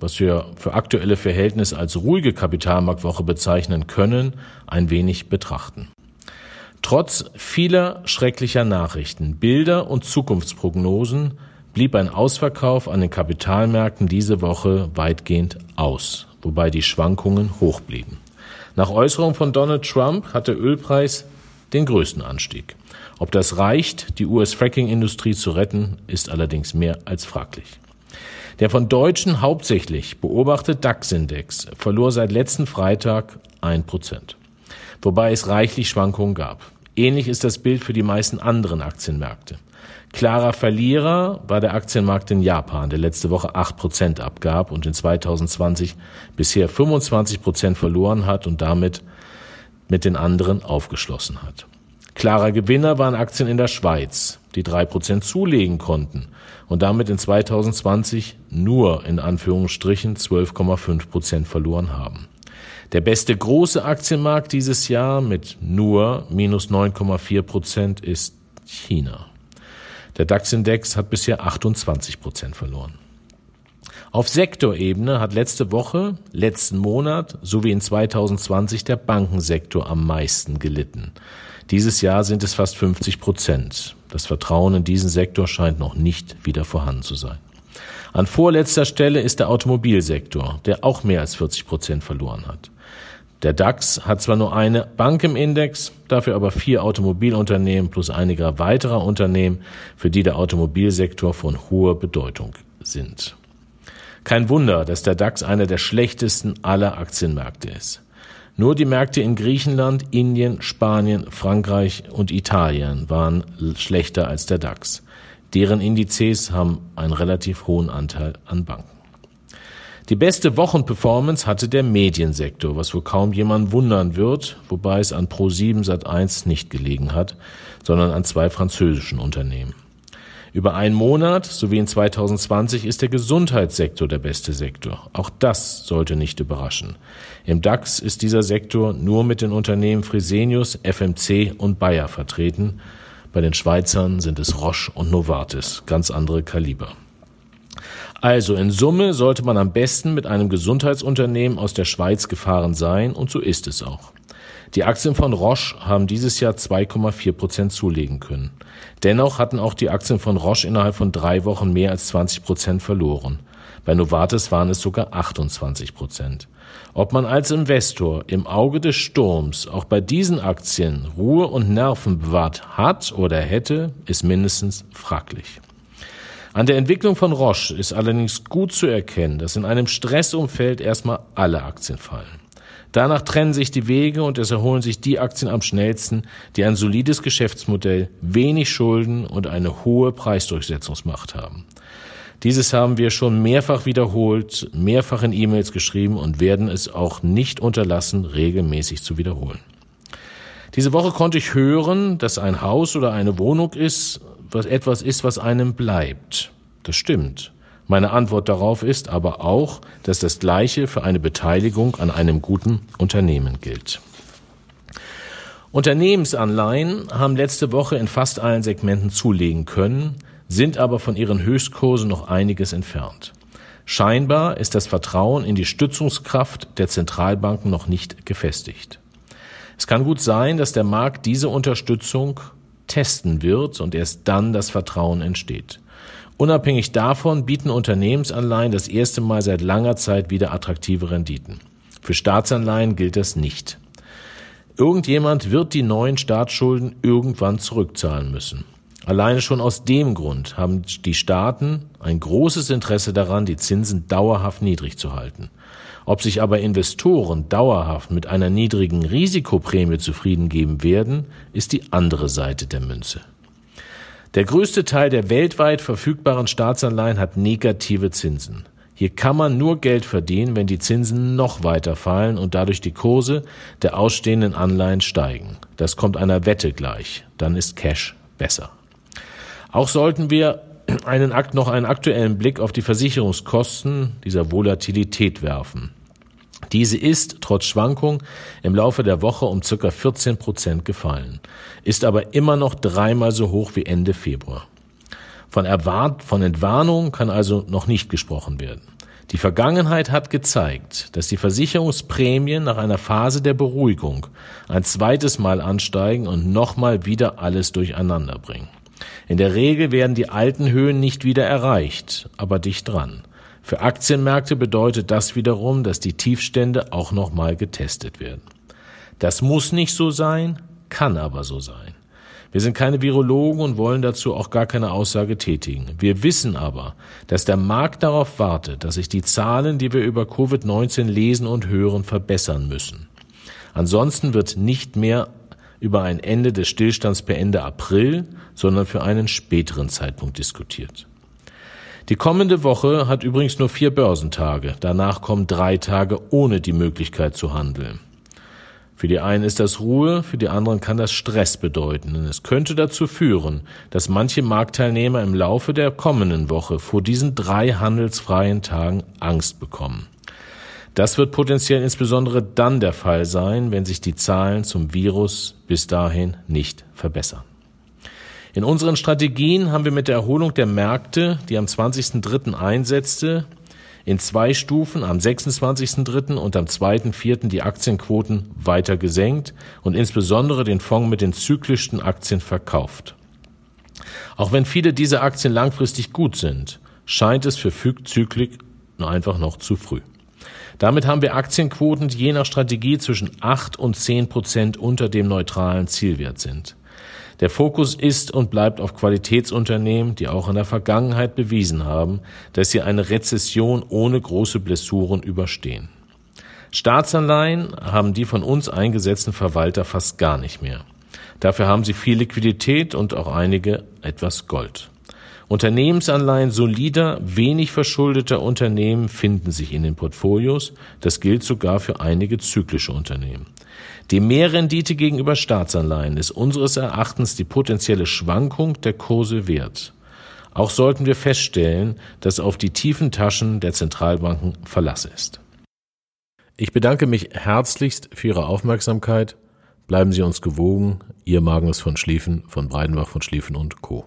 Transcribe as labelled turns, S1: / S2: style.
S1: was wir für aktuelle Verhältnisse als ruhige Kapitalmarktwoche bezeichnen können, ein wenig betrachten. Trotz vieler schrecklicher Nachrichten, Bilder und Zukunftsprognosen blieb ein Ausverkauf an den Kapitalmärkten diese Woche weitgehend aus, wobei die Schwankungen hoch blieben. Nach Äußerung von Donald Trump hat der Ölpreis den größten Anstieg. Ob das reicht, die US-Fracking-Industrie zu retten, ist allerdings mehr als fraglich. Der von Deutschen hauptsächlich beobachtete DAX-Index verlor seit letzten Freitag ein Prozent, wobei es reichlich Schwankungen gab. Ähnlich ist das Bild für die meisten anderen Aktienmärkte. Klarer Verlierer war der Aktienmarkt in Japan, der letzte Woche acht Prozent abgab und in 2020 bisher 25 Prozent verloren hat und damit mit den anderen aufgeschlossen hat. Klarer Gewinner waren Aktien in der Schweiz, die drei Prozent zulegen konnten und damit in 2020 nur in Anführungsstrichen 12,5 Prozent verloren haben. Der beste große Aktienmarkt dieses Jahr mit nur minus 9,4 Prozent ist China. Der DAX-Index hat bisher 28 Prozent verloren. Auf Sektorebene hat letzte Woche, letzten Monat sowie in 2020 der Bankensektor am meisten gelitten. Dieses Jahr sind es fast 50 Prozent. Das Vertrauen in diesen Sektor scheint noch nicht wieder vorhanden zu sein. An vorletzter Stelle ist der Automobilsektor, der auch mehr als 40 Prozent verloren hat. Der DAX hat zwar nur eine Bank im Index, dafür aber vier Automobilunternehmen plus einige weiterer Unternehmen, für die der Automobilsektor von hoher Bedeutung sind. Kein Wunder, dass der DAX einer der schlechtesten aller Aktienmärkte ist. Nur die Märkte in Griechenland, Indien, Spanien, Frankreich und Italien waren schlechter als der DAX. Deren Indizes haben einen relativ hohen Anteil an Banken. Die beste Wochenperformance hatte der Mediensektor, was wohl kaum jemand wundern wird, wobei es an Pro7 Sat1 nicht gelegen hat, sondern an zwei französischen Unternehmen. Über einen Monat sowie in 2020 ist der Gesundheitssektor der beste Sektor. Auch das sollte nicht überraschen. Im DAX ist dieser Sektor nur mit den Unternehmen Fresenius, FMC und Bayer vertreten. Bei den Schweizern sind es Roche und Novartis, ganz andere Kaliber. Also in Summe sollte man am besten mit einem Gesundheitsunternehmen aus der Schweiz gefahren sein und so ist es auch. Die Aktien von Roche haben dieses Jahr 2,4 Prozent zulegen können. Dennoch hatten auch die Aktien von Roche innerhalb von drei Wochen mehr als 20 Prozent verloren. Bei Novartis waren es sogar 28 Prozent. Ob man als Investor im Auge des Sturms auch bei diesen Aktien Ruhe und Nerven bewahrt hat oder hätte, ist mindestens fraglich. An der Entwicklung von Roche ist allerdings gut zu erkennen, dass in einem Stressumfeld erstmal alle Aktien fallen. Danach trennen sich die Wege und es erholen sich die Aktien am schnellsten, die ein solides Geschäftsmodell, wenig Schulden und eine hohe Preisdurchsetzungsmacht haben. Dieses haben wir schon mehrfach wiederholt, mehrfach in E-Mails geschrieben und werden es auch nicht unterlassen, regelmäßig zu wiederholen. Diese Woche konnte ich hören, dass ein Haus oder eine Wohnung ist, was etwas ist, was einem bleibt. Das stimmt. Meine Antwort darauf ist aber auch, dass das Gleiche für eine Beteiligung an einem guten Unternehmen gilt. Unternehmensanleihen haben letzte Woche in fast allen Segmenten zulegen können, sind aber von ihren Höchstkursen noch einiges entfernt. Scheinbar ist das Vertrauen in die Stützungskraft der Zentralbanken noch nicht gefestigt. Es kann gut sein, dass der Markt diese Unterstützung testen wird und erst dann das Vertrauen entsteht. Unabhängig davon bieten Unternehmensanleihen das erste Mal seit langer Zeit wieder attraktive Renditen. Für Staatsanleihen gilt das nicht. Irgendjemand wird die neuen Staatsschulden irgendwann zurückzahlen müssen. Alleine schon aus dem Grund haben die Staaten ein großes Interesse daran, die Zinsen dauerhaft niedrig zu halten. Ob sich aber Investoren dauerhaft mit einer niedrigen Risikoprämie zufrieden geben werden, ist die andere Seite der Münze. Der größte Teil der weltweit verfügbaren Staatsanleihen hat negative Zinsen. Hier kann man nur Geld verdienen, wenn die Zinsen noch weiter fallen und dadurch die Kurse der ausstehenden Anleihen steigen. Das kommt einer Wette gleich. Dann ist Cash besser. Auch sollten wir einen noch einen aktuellen Blick auf die Versicherungskosten dieser Volatilität werfen. Diese ist trotz Schwankung im Laufe der Woche um circa 14 Prozent gefallen, ist aber immer noch dreimal so hoch wie Ende Februar. Von, Erwart von Entwarnung kann also noch nicht gesprochen werden. Die Vergangenheit hat gezeigt, dass die Versicherungsprämien nach einer Phase der Beruhigung ein zweites Mal ansteigen und nochmal wieder alles durcheinander bringen. In der Regel werden die alten Höhen nicht wieder erreicht, aber dicht dran. Für Aktienmärkte bedeutet das wiederum, dass die Tiefstände auch nochmal getestet werden. Das muss nicht so sein, kann aber so sein. Wir sind keine Virologen und wollen dazu auch gar keine Aussage tätigen. Wir wissen aber, dass der Markt darauf wartet, dass sich die Zahlen, die wir über Covid-19 lesen und hören, verbessern müssen. Ansonsten wird nicht mehr über ein Ende des Stillstands per Ende April, sondern für einen späteren Zeitpunkt diskutiert. Die kommende Woche hat übrigens nur vier Börsentage. Danach kommen drei Tage ohne die Möglichkeit zu handeln. Für die einen ist das Ruhe, für die anderen kann das Stress bedeuten. Und es könnte dazu führen, dass manche Marktteilnehmer im Laufe der kommenden Woche vor diesen drei handelsfreien Tagen Angst bekommen. Das wird potenziell insbesondere dann der Fall sein, wenn sich die Zahlen zum Virus bis dahin nicht verbessern. In unseren Strategien haben wir mit der Erholung der Märkte, die am 20.03. einsetzte, in zwei Stufen am 26.03. und am 2.04. die Aktienquoten weiter gesenkt und insbesondere den Fonds mit den zyklischsten Aktien verkauft. Auch wenn viele dieser Aktien langfristig gut sind, scheint es für Zyklik einfach noch zu früh. Damit haben wir Aktienquoten, die je nach Strategie zwischen 8 und 10 Prozent unter dem neutralen Zielwert sind. Der Fokus ist und bleibt auf Qualitätsunternehmen, die auch in der Vergangenheit bewiesen haben, dass sie eine Rezession ohne große Blessuren überstehen. Staatsanleihen haben die von uns eingesetzten Verwalter fast gar nicht mehr. Dafür haben sie viel Liquidität und auch einige etwas Gold. Unternehmensanleihen solider, wenig verschuldeter Unternehmen finden sich in den Portfolios. Das gilt sogar für einige zyklische Unternehmen. Die Mehrrendite gegenüber Staatsanleihen ist unseres Erachtens die potenzielle Schwankung der Kurse wert. Auch sollten wir feststellen, dass auf die tiefen Taschen der Zentralbanken Verlass ist. Ich bedanke mich herzlichst für Ihre Aufmerksamkeit. Bleiben Sie uns gewogen. Ihr Magnus von Schlieffen von Breidenbach von Schlieffen und Co.